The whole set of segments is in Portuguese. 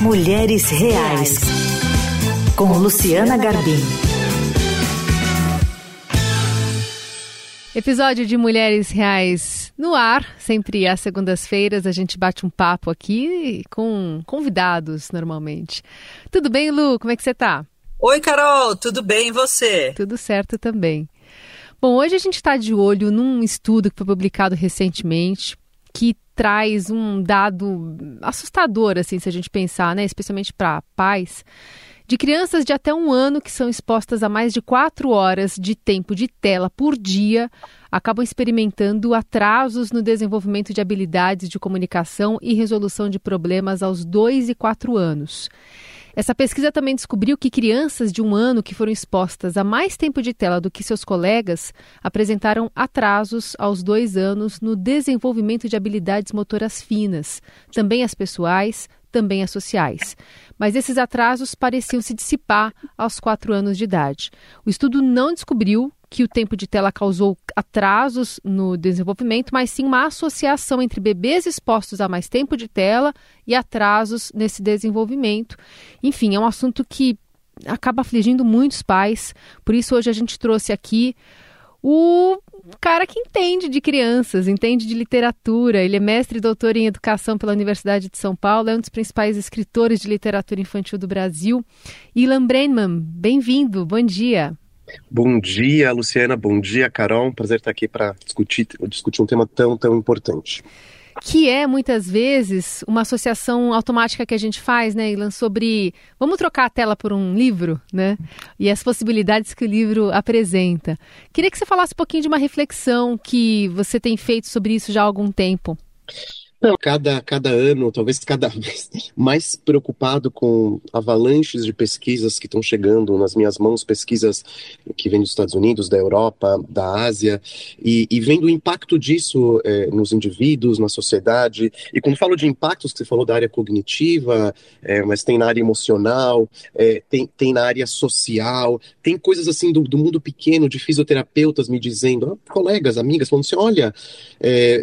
Mulheres Reais, com Luciana Garbim. Episódio de Mulheres Reais no ar. Sempre às segundas-feiras a gente bate um papo aqui com convidados normalmente. Tudo bem, Lu? Como é que você tá? Oi, Carol, tudo bem e você? Tudo certo também. Bom, hoje a gente está de olho num estudo que foi publicado recentemente que traz um dado assustador, assim, se a gente pensar, né, especialmente para pais, de crianças de até um ano que são expostas a mais de quatro horas de tempo de tela por dia, acabam experimentando atrasos no desenvolvimento de habilidades de comunicação e resolução de problemas aos dois e quatro anos. Essa pesquisa também descobriu que crianças de um ano que foram expostas a mais tempo de tela do que seus colegas apresentaram atrasos aos dois anos no desenvolvimento de habilidades motoras finas, também as pessoais, também as sociais. Mas esses atrasos pareciam se dissipar aos quatro anos de idade. O estudo não descobriu que o tempo de tela causou atrasos no desenvolvimento, mas sim uma associação entre bebês expostos a mais tempo de tela e atrasos nesse desenvolvimento. Enfim, é um assunto que acaba afligindo muitos pais. Por isso, hoje a gente trouxe aqui o cara que entende de crianças, entende de literatura. Ele é mestre e doutor em educação pela Universidade de São Paulo, é um dos principais escritores de literatura infantil do Brasil. Ilan Brenman, bem-vindo, bom dia. Bom dia, Luciana. Bom dia, Carol. Prazer estar aqui para discutir, discutir um tema tão, tão importante. Que é, muitas vezes, uma associação automática que a gente faz, né, Ilan, sobre vamos trocar a tela por um livro, né? E as possibilidades que o livro apresenta. Queria que você falasse um pouquinho de uma reflexão que você tem feito sobre isso já há algum tempo. Não, cada, cada ano, talvez cada vez mais preocupado com avalanches de pesquisas que estão chegando nas minhas mãos, pesquisas que vêm dos Estados Unidos, da Europa, da Ásia, e, e vendo o impacto disso é, nos indivíduos, na sociedade. E quando falo de impactos, você falou da área cognitiva, é, mas tem na área emocional, é, tem, tem na área social, tem coisas assim do, do mundo pequeno, de fisioterapeutas me dizendo, ah, colegas, amigas, falando assim: olha,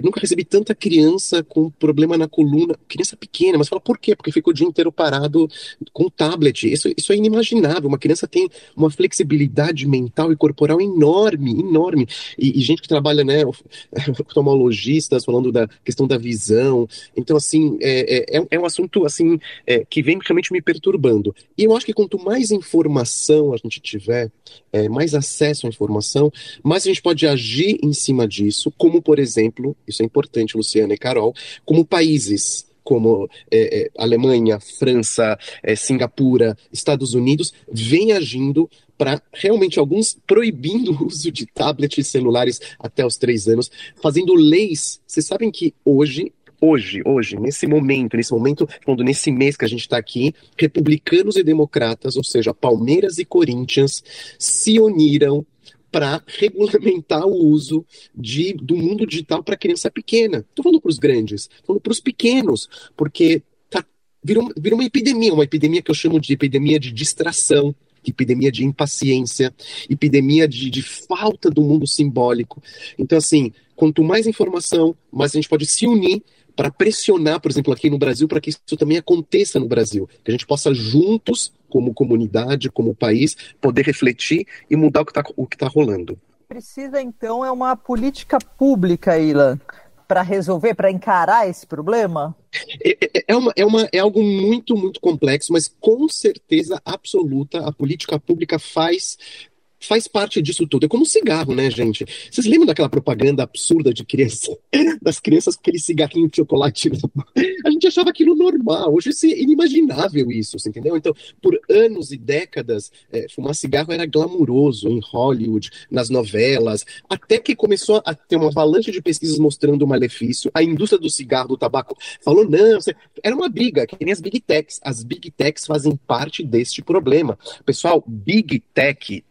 nunca recebi tanta criança com um problema na coluna, criança pequena, mas fala por quê? Porque ficou o dia inteiro parado com o tablet. Isso, isso é inimaginável. Uma criança tem uma flexibilidade mental e corporal enorme, enorme. E, e gente que trabalha, né, oftalmologistas falando da questão da visão. Então, assim, é, é, é um assunto assim é, que vem realmente me perturbando. E eu acho que quanto mais informação a gente tiver, é, mais acesso à informação, mais a gente pode agir em cima disso, como, por exemplo, isso é importante, Luciana e Carol, como países como é, é, Alemanha, França, é, Singapura, Estados Unidos, vêm agindo para realmente alguns proibindo o uso de tablets e celulares até os três anos, fazendo leis. Vocês sabem que hoje hoje, hoje, nesse momento, nesse momento, quando nesse mês que a gente está aqui, republicanos e democratas, ou seja, Palmeiras e Corinthians, se uniram para regulamentar o uso de, do mundo digital para criança pequena. Estou falando para os grandes, estou falando para os pequenos, porque tá, virou, virou uma epidemia, uma epidemia que eu chamo de epidemia de distração, epidemia de impaciência, epidemia de, de falta do mundo simbólico. Então, assim, quanto mais informação, mais a gente pode se unir para pressionar, por exemplo, aqui no Brasil, para que isso também aconteça no Brasil, que a gente possa juntos, como comunidade, como país, poder refletir e mudar o que está tá rolando. Precisa então é uma política pública, Ilan, para resolver, para encarar esse problema? É, é, é, uma, é, uma, é algo muito, muito complexo, mas com certeza absoluta a política pública faz faz parte disso tudo. É como um cigarro, né, gente? Vocês lembram daquela propaganda absurda de criança, das crianças com aquele cigarrinho de chocolate? A gente achava aquilo normal. Hoje é inimaginável isso, você entendeu? Então, por anos e décadas, é, fumar cigarro era glamuroso em Hollywood, nas novelas, até que começou a ter uma avalanche de pesquisas mostrando o malefício. A indústria do cigarro, do tabaco, falou: não, era uma briga, que nem as big techs. As big techs fazem parte deste problema. Pessoal, big tech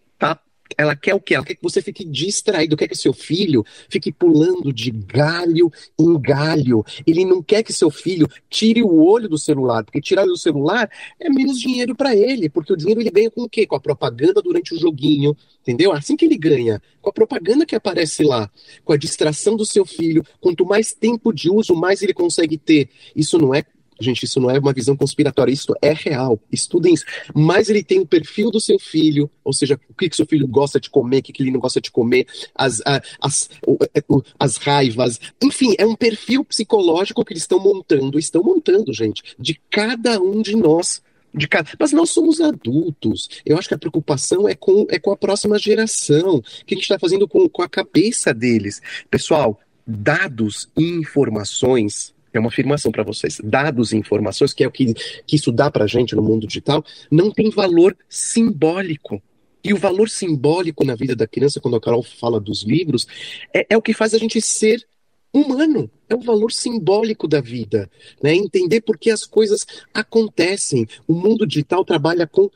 ela quer o quê? Ela quer que você fique distraído, quer que seu filho fique pulando de galho em galho. Ele não quer que seu filho tire o olho do celular, porque tirar do celular é menos dinheiro para ele, porque o dinheiro ele ganha com o quê? Com a propaganda durante o joguinho, entendeu? Assim que ele ganha, com a propaganda que aparece lá, com a distração do seu filho. Quanto mais tempo de uso, mais ele consegue ter. Isso não é Gente, isso não é uma visão conspiratória, isso é real. Estudem isso. Mas ele tem o perfil do seu filho, ou seja, o que, que seu filho gosta de comer, o que, que ele não gosta de comer, as, as, é, as raivas. Enfim, é um perfil psicológico que eles estão montando, estão montando, gente, de cada um de nós. De cada... Mas nós somos adultos. Eu acho que a preocupação é com, é com a próxima geração. O que a gente está fazendo com, com a cabeça deles? Pessoal, dados e informações é uma afirmação para vocês. Dados e informações, que é o que, que isso dá para a gente no mundo digital, não tem valor simbólico. E o valor simbólico na vida da criança, quando a Carol fala dos livros, é, é o que faz a gente ser humano. É o valor simbólico da vida. Né? Entender por que as coisas acontecem. O mundo digital trabalha com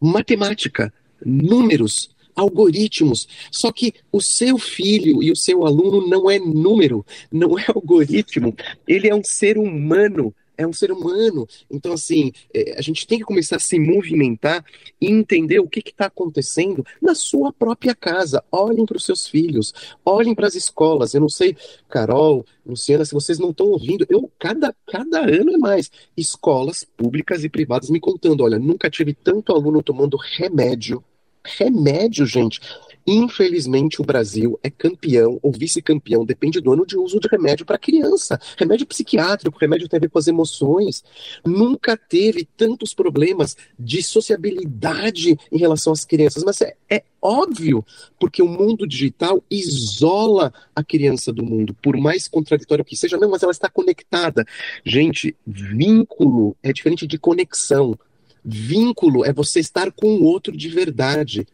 matemática, números, algoritmos. Só que o seu filho e o seu aluno não é número, não é algoritmo. Ele é um ser humano é um ser humano. Então, assim, é, a gente tem que começar a se movimentar e entender o que está acontecendo na sua própria casa. Olhem para os seus filhos, olhem para as escolas. Eu não sei, Carol, Luciana, se vocês não estão ouvindo, eu cada, cada ano é mais. Escolas públicas e privadas me contando: olha, nunca tive tanto aluno tomando remédio Remédio, gente. Infelizmente, o Brasil é campeão ou vice-campeão, depende do ano de uso de remédio para criança. Remédio psiquiátrico, remédio tem a ver com as emoções. Nunca teve tantos problemas de sociabilidade em relação às crianças, mas é, é óbvio, porque o mundo digital isola a criança do mundo, por mais contraditório que seja, não, mas ela está conectada. Gente, vínculo é diferente de conexão. Vínculo é você estar com o outro de verdade.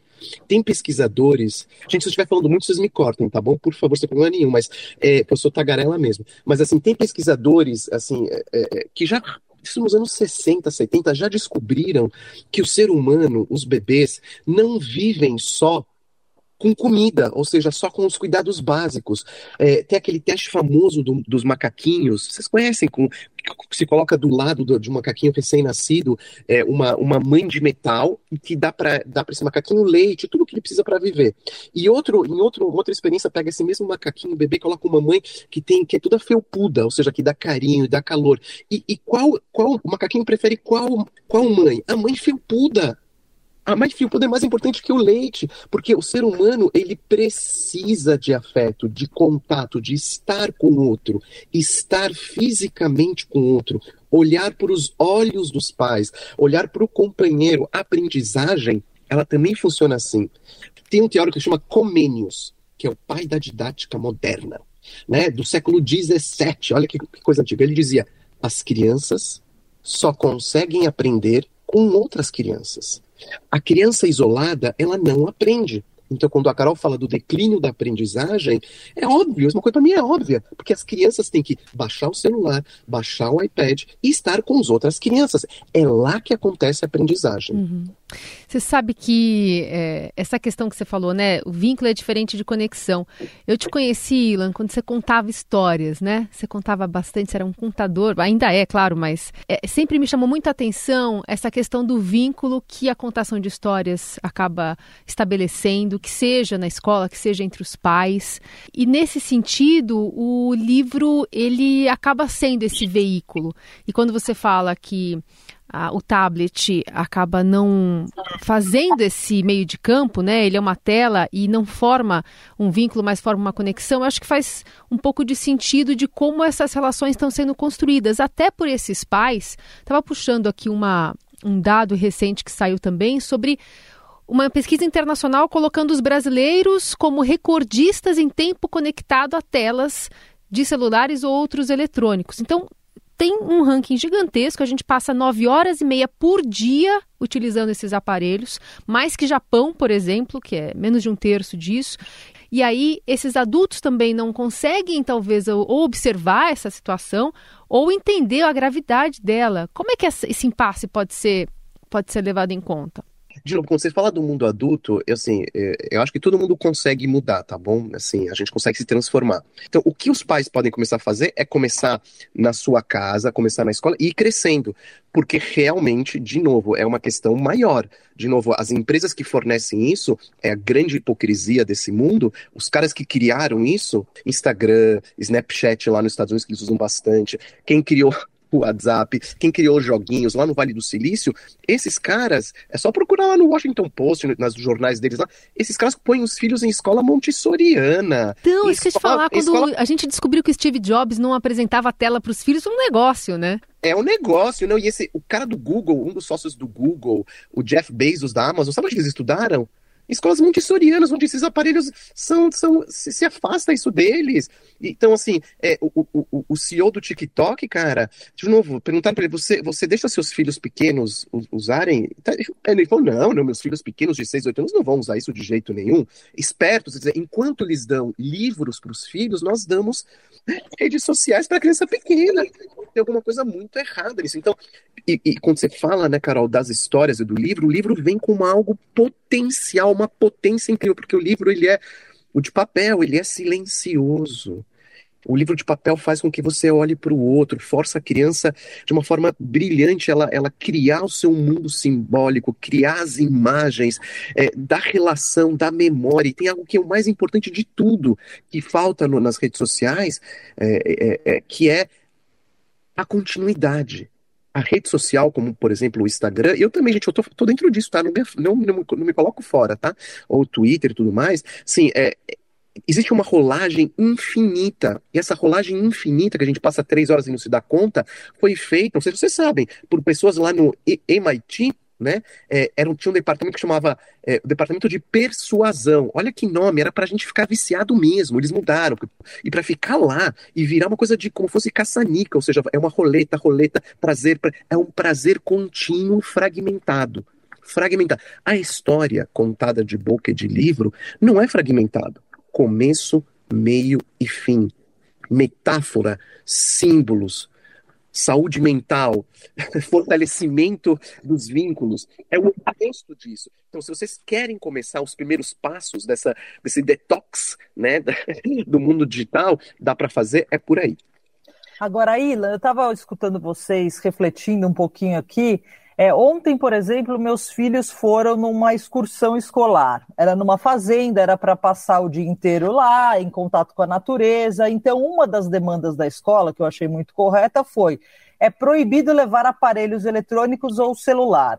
Tem pesquisadores. Gente, se eu estiver falando muito, vocês me cortem, tá bom? Por favor, sem problema nenhum, mas é, eu sou tagarela mesmo. Mas assim, tem pesquisadores assim é, é, que já isso nos anos 60, 70, já descobriram que o ser humano, os bebês, não vivem só com comida, ou seja, só com os cuidados básicos. É, tem aquele teste famoso do, dos macaquinhos, vocês conhecem, com, que se coloca do lado do, de um macaquinho recém-nascido é, uma, uma mãe de metal que dá para dá esse macaquinho leite, tudo que ele precisa para viver. E outro, em outro, outra experiência, pega esse mesmo macaquinho, bebê, coloca uma mãe que tem que é toda felpuda, ou seja, que dá carinho, dá calor. E, e qual, qual o macaquinho prefere qual, qual mãe? A mãe felpuda a mais fio poder é mais importante que o leite, porque o ser humano ele precisa de afeto, de contato, de estar com o outro, estar fisicamente com o outro, olhar para os olhos dos pais, olhar para o companheiro. A aprendizagem, ela também funciona assim. Tem um teórico que chama Comênios, que é o pai da didática moderna, né, do século XVII. Olha que, que coisa antiga. Ele dizia: as crianças só conseguem aprender com outras crianças. A criança isolada, ela não aprende. Então, quando a Carol fala do declínio da aprendizagem, é óbvio, uma coisa para mim é óbvia, porque as crianças têm que baixar o celular, baixar o iPad e estar com as outras crianças. É lá que acontece a aprendizagem. Uhum. Você sabe que é, essa questão que você falou, né? O vínculo é diferente de conexão. Eu te conheci, Ilan, quando você contava histórias, né? Você contava bastante, você era um contador, ainda é, claro, mas é, sempre me chamou muito a atenção essa questão do vínculo que a contação de histórias acaba estabelecendo, que seja na escola, que seja entre os pais. E nesse sentido, o livro ele acaba sendo esse veículo. E quando você fala que a, o tablet acaba não fazendo esse meio de campo, né? Ele é uma tela e não forma um vínculo, mas forma uma conexão. Eu acho que faz um pouco de sentido de como essas relações estão sendo construídas, até por esses pais. Estava puxando aqui uma, um dado recente que saiu também sobre uma pesquisa internacional colocando os brasileiros como recordistas em tempo conectado a telas de celulares ou outros eletrônicos. Então, tem um ranking gigantesco. A gente passa nove horas e meia por dia utilizando esses aparelhos, mais que Japão, por exemplo, que é menos de um terço disso. E aí, esses adultos também não conseguem, talvez, ou observar essa situação ou entender a gravidade dela. Como é que esse impasse pode ser, pode ser levado em conta? De novo, quando você fala do mundo adulto, eu, assim, é, eu acho que todo mundo consegue mudar, tá bom? Assim, a gente consegue se transformar. Então, o que os pais podem começar a fazer é começar na sua casa, começar na escola e ir crescendo. Porque realmente, de novo, é uma questão maior. De novo, as empresas que fornecem isso, é a grande hipocrisia desse mundo. Os caras que criaram isso, Instagram, Snapchat lá nos Estados Unidos, que eles usam bastante. Quem criou WhatsApp, quem criou joguinhos lá no Vale do Silício, esses caras, é só procurar lá no Washington Post, nas jornais deles lá, esses caras põem os filhos em escola montessoriana. Então, isso que eu te falar, quando escola... a gente descobriu que o Steve Jobs não apresentava a tela para os filhos, um negócio, né? É um negócio, não? E esse, o cara do Google, um dos sócios do Google, o Jeff Bezos da Amazon, sabe onde eles estudaram? Escolas montessorianas, onde esses aparelhos são, são se, se afasta isso deles. Então, assim, é, o, o, o CEO do TikTok, cara, de novo, perguntaram para ele, você, você deixa seus filhos pequenos usarem? Tá, ele falou, não, não, meus filhos pequenos de 6, 8 anos não vão usar isso de jeito nenhum. Espertos, dizer, enquanto eles dão livros para os filhos, nós damos redes sociais para criança pequena. Tem alguma coisa muito errada nisso. Então, e, e, quando você fala, né, Carol, das histórias e do livro, o livro vem com algo potencial, uma potência incrível, porque o livro, ele é o de papel, ele é silencioso. O livro de papel faz com que você olhe para o outro, força a criança de uma forma brilhante, ela, ela criar o seu mundo simbólico, criar as imagens é, da relação, da memória. E tem algo que é o mais importante de tudo, que falta no, nas redes sociais, é, é, é que é a continuidade a rede social, como por exemplo o Instagram, eu também, gente, eu tô, tô dentro disso, tá? Não me, não, não, me coloco fora, tá? Ou o Twitter e tudo mais. Sim, é, existe uma rolagem infinita. E essa rolagem infinita, que a gente passa três horas e não se dá conta, foi feita, não sei se vocês sabem, por pessoas lá no MIT, né? É, era, tinha um departamento que chamava é, o Departamento de Persuasão. Olha que nome, era pra gente ficar viciado mesmo. Eles mudaram. E para ficar lá e virar uma coisa de como fosse caçanica, ou seja, é uma roleta, roleta, prazer, é um prazer contínuo fragmentado. Fragmentado. A história contada de boca e de livro não é fragmentado. Começo, meio e fim. Metáfora, símbolos, saúde mental, fortalecimento dos vínculos. É o oposto disso. Então, se vocês querem começar os primeiros passos dessa, desse detox né, do mundo digital, dá para fazer, é por aí. Agora, Ilan, eu estava escutando vocês, refletindo um pouquinho aqui, é, ontem, por exemplo, meus filhos foram numa excursão escolar. Era numa fazenda, era para passar o dia inteiro lá, em contato com a natureza. Então, uma das demandas da escola, que eu achei muito correta, foi: é proibido levar aparelhos eletrônicos ou celular.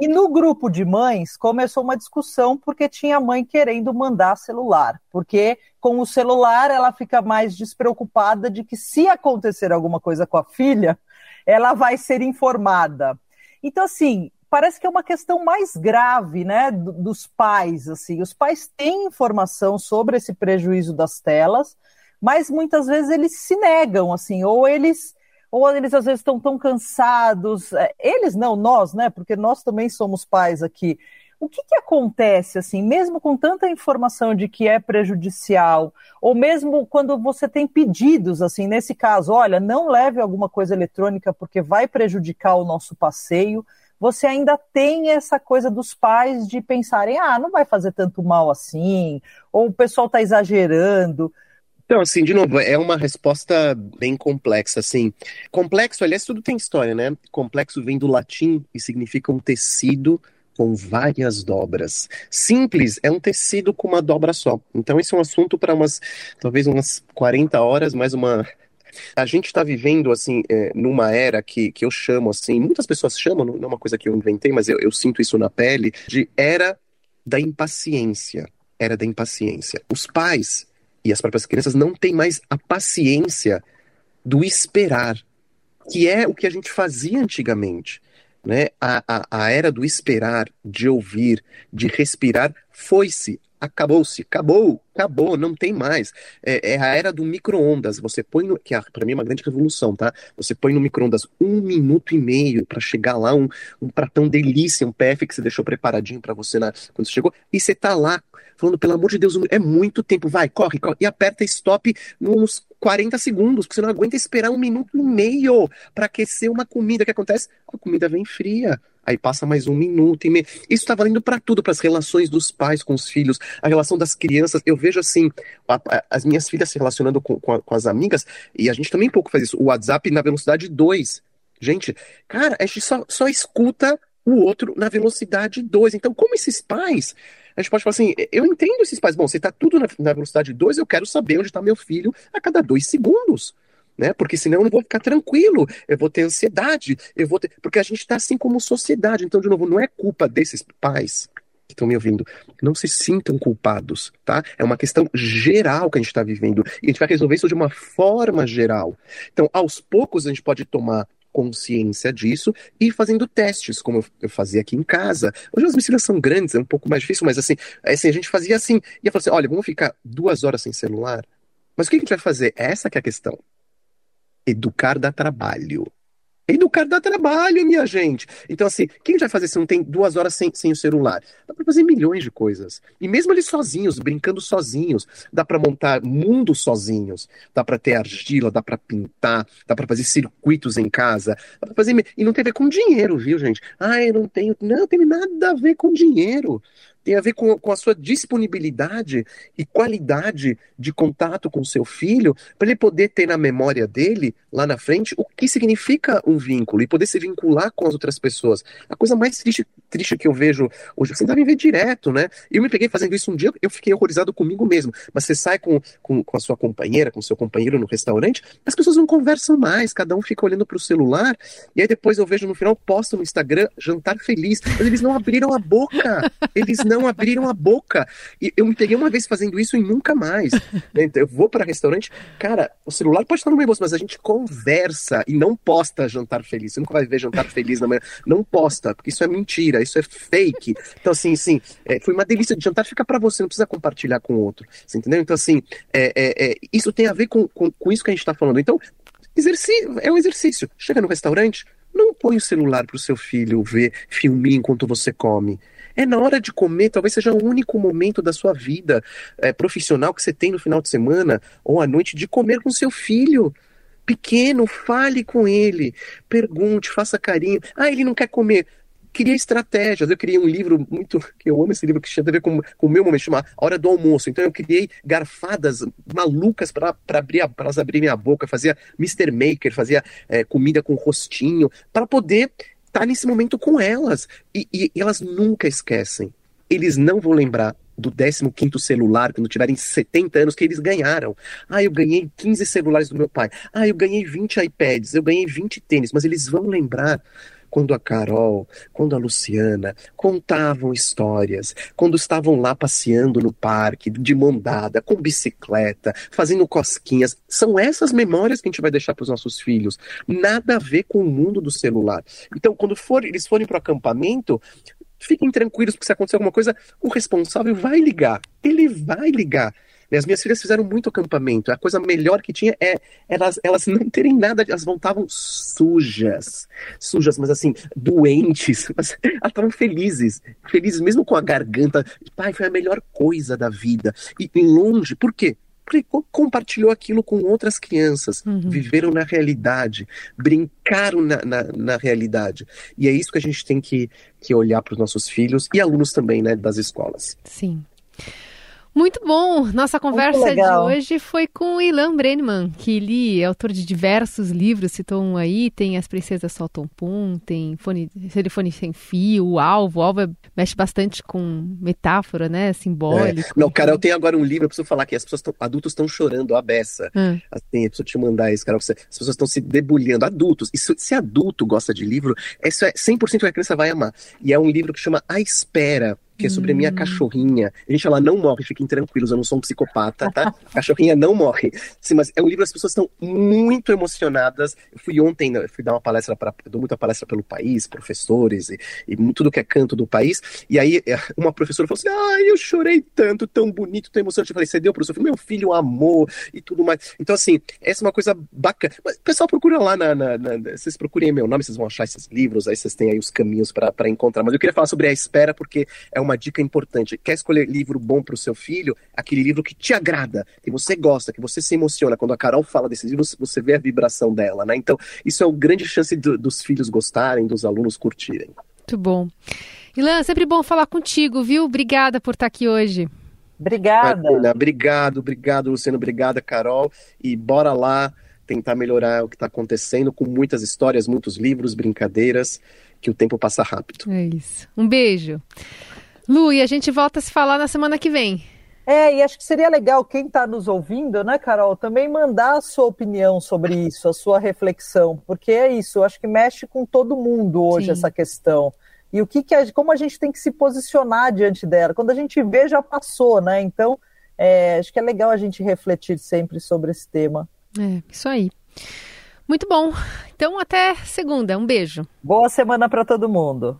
E no grupo de mães começou uma discussão porque tinha mãe querendo mandar celular, porque com o celular ela fica mais despreocupada de que se acontecer alguma coisa com a filha, ela vai ser informada. Então, assim, parece que é uma questão mais grave, né, dos pais, assim. Os pais têm informação sobre esse prejuízo das telas, mas muitas vezes eles se negam, assim, ou eles ou eles às vezes estão tão cansados, é, eles não, nós, né, porque nós também somos pais aqui. O que, que acontece, assim, mesmo com tanta informação de que é prejudicial, ou mesmo quando você tem pedidos, assim, nesse caso, olha, não leve alguma coisa eletrônica porque vai prejudicar o nosso passeio, você ainda tem essa coisa dos pais de pensarem, ah, não vai fazer tanto mal assim, ou o pessoal está exagerando. Então, assim, de novo, é uma resposta bem complexa, assim. Complexo, aliás, tudo tem história, né? Complexo vem do latim e significa um tecido com várias dobras. Simples é um tecido com uma dobra só. Então esse é um assunto para umas, talvez umas 40 horas, mais uma a gente está vivendo assim é, numa era que, que eu chamo assim, muitas pessoas chamam, não é uma coisa que eu inventei, mas eu, eu sinto isso na pele, de era da impaciência. Era da impaciência. Os pais e as próprias crianças não têm mais a paciência do esperar, que é o que a gente fazia antigamente né? A, a, a era do esperar, de ouvir, de respirar, foi-se, acabou-se, acabou, acabou, não tem mais. É, é a era do micro-ondas. Você põe no. Que é, para mim é uma grande revolução, tá? Você põe no micro-ondas um minuto e meio para chegar lá, um, um pratão delícia, um PF que você deixou preparadinho para você na, quando você chegou, e você tá lá falando, pelo amor de Deus, é muito tempo, vai, corre, corre, e aperta stop nos 40 segundos, porque você não aguenta esperar um minuto e meio para aquecer uma comida. O que acontece? A comida vem fria. Aí passa mais um minuto e meio. Isso está valendo para tudo, para as relações dos pais com os filhos, a relação das crianças. Eu vejo assim, a, a, as minhas filhas se relacionando com, com, com, as amigas, e a gente também pouco faz isso. O WhatsApp na velocidade 2. Gente, cara, a gente só, só escuta o outro na velocidade 2. Então, como esses pais a gente pode falar assim: eu entendo esses pais. Bom, você está tudo na, na velocidade 2, eu quero saber onde está meu filho a cada dois segundos. né? Porque senão eu não vou ficar tranquilo, eu vou ter ansiedade, eu vou ter. Porque a gente está assim como sociedade. Então, de novo, não é culpa desses pais que estão me ouvindo. Não se sintam culpados, tá? É uma questão geral que a gente está vivendo. E a gente vai resolver isso de uma forma geral. Então, aos poucos, a gente pode tomar consciência disso e fazendo testes, como eu fazia aqui em casa. Hoje as piscinas são grandes, é um pouco mais difícil, mas assim, assim a gente fazia assim, ia falar assim, olha, vamos ficar duas horas sem celular? Mas o que a gente vai fazer? Essa que é a questão. Educar dá trabalho. Educar dá trabalho, minha gente. Então, assim, quem vai fazer se não tem duas horas sem, sem o celular? Dá para fazer milhões de coisas. E mesmo eles sozinhos, brincando sozinhos, dá para montar mundos sozinhos. Dá para ter argila, dá para pintar, dá para fazer circuitos em casa. Dá pra fazer... E não tem a ver com dinheiro, viu, gente? Ah, eu não tenho. Não, tem nada a ver com dinheiro tem a ver com, com a sua disponibilidade e qualidade de contato com o seu filho, para ele poder ter na memória dele, lá na frente, o que significa um vínculo e poder se vincular com as outras pessoas. A coisa mais triste, triste que eu vejo hoje, você deve ver direto, né? Eu me peguei fazendo isso um dia, eu fiquei horrorizado comigo mesmo. Mas você sai com, com, com a sua companheira, com o seu companheiro no restaurante, as pessoas não conversam mais, cada um fica olhando para o celular, e aí depois eu vejo no final, posto no Instagram, jantar feliz, mas eles não abriram a boca, eles não abriram a boca. E eu me peguei uma vez fazendo isso e nunca mais. Eu vou para restaurante, cara, o celular pode estar no meu bolso, mas a gente conversa e não posta jantar feliz. Você nunca vai ver jantar feliz na manhã. Não posta, porque isso é mentira, isso é fake. Então, assim, sim, é, foi uma delícia de jantar, fica para você, não precisa compartilhar com outro. Você entendeu? Então, assim, é, é, é isso tem a ver com, com, com isso que a gente está falando. Então, exercício, é um exercício. Chega no restaurante, não põe o celular para o seu filho ver filminho enquanto você come. É na hora de comer, talvez seja o único momento da sua vida é, profissional que você tem no final de semana ou à noite de comer com seu filho. Pequeno, fale com ele, pergunte, faça carinho. Ah, ele não quer comer queria estratégias. Eu criei um livro muito. que Eu amo esse livro que tinha a ver com, com o meu momento, chama Hora do Almoço. Então eu criei garfadas malucas para abrir elas abrirem a boca. Fazia Mr. Maker, fazia é, comida com rostinho, para poder tá nesse momento com elas. E, e, e elas nunca esquecem. Eles não vão lembrar do 15 celular, quando tiverem 70 anos, que eles ganharam. Ah, eu ganhei 15 celulares do meu pai. Ah, eu ganhei 20 iPads, eu ganhei 20 tênis. Mas eles vão lembrar quando a Carol, quando a Luciana contavam histórias, quando estavam lá passeando no parque, de mão dada, com bicicleta, fazendo cosquinhas. São essas memórias que a gente vai deixar para os nossos filhos. Nada a ver com o mundo do celular. Então, quando for, eles forem para o acampamento, fiquem tranquilos, porque se acontecer alguma coisa, o responsável vai ligar. Ele vai ligar. As minhas filhas fizeram muito acampamento. A coisa melhor que tinha é elas, elas não terem nada, elas voltavam sujas. Sujas, mas assim, doentes. Mas elas estavam felizes. Felizes mesmo com a garganta. Pai, foi a melhor coisa da vida. E longe, por quê? porque compartilhou aquilo com outras crianças, uhum. viveram na realidade, brincaram na, na, na, realidade. E é isso que a gente tem que, que olhar para os nossos filhos e alunos também, né, das escolas. Sim. Muito bom! Nossa conversa de hoje foi com Ilan Brenneman, que ele é autor de diversos livros, citou um aí, tem As Princesas Soltam Pum, tem fone, Telefone Sem Fio, O Alvo, o Alvo é, mexe bastante com metáfora, né, simbólico. É. Não, cara, eu tenho agora um livro, eu preciso falar que as pessoas tão, adultos estão chorando a beça. Hum. Assim, eu preciso te mandar isso, cara, as pessoas estão se debulhando, adultos. E se, se adulto gosta de livro, isso é 100% que a criança vai amar. E é um livro que chama A Espera, que é sobre a minha hum. cachorrinha. Gente, ela não morre, fiquem tranquilos, eu não sou um psicopata, tá? A cachorrinha não morre. Sim, mas é um livro, as pessoas estão muito emocionadas. Eu fui ontem, né, eu fui dar uma palestra para, dou muita palestra pelo país, professores e, e, tudo que é canto do país. E aí é, uma professora falou assim: "Ai, eu chorei tanto, tão bonito, tão emocionante". Eu falei: "Você deu, professor?" Meu filho amou e tudo mais. Então assim, essa é uma coisa bacana. Mas pessoal procura lá na, na, na, vocês procurem meu nome, vocês vão achar esses livros, aí vocês têm aí os caminhos para encontrar. Mas eu queria falar sobre a espera porque é uma dica importante. Quer escolher livro bom para o seu filho? Aquele livro que te agrada, que você gosta, que você se emociona. Quando a Carol fala desses livros, você vê a vibração dela, né? Então, isso é uma grande chance do, dos filhos gostarem, dos alunos curtirem. Muito bom. Ilan, sempre bom falar contigo, viu? Obrigada por estar aqui hoje. Obrigada. Marina, obrigado, obrigado, Luciano. Obrigada, Carol. E bora lá tentar melhorar o que está acontecendo com muitas histórias, muitos livros, brincadeiras, que o tempo passa rápido. É isso. Um beijo. Lu, e a gente volta a se falar na semana que vem. É, e acho que seria legal quem está nos ouvindo, né, Carol, também mandar a sua opinião sobre isso, a sua reflexão, porque é isso, acho que mexe com todo mundo hoje Sim. essa questão. E o que, que a, como a gente tem que se posicionar diante dela? Quando a gente vê, já passou, né? Então, é, acho que é legal a gente refletir sempre sobre esse tema. É, isso aí. Muito bom. Então, até segunda. Um beijo. Boa semana para todo mundo.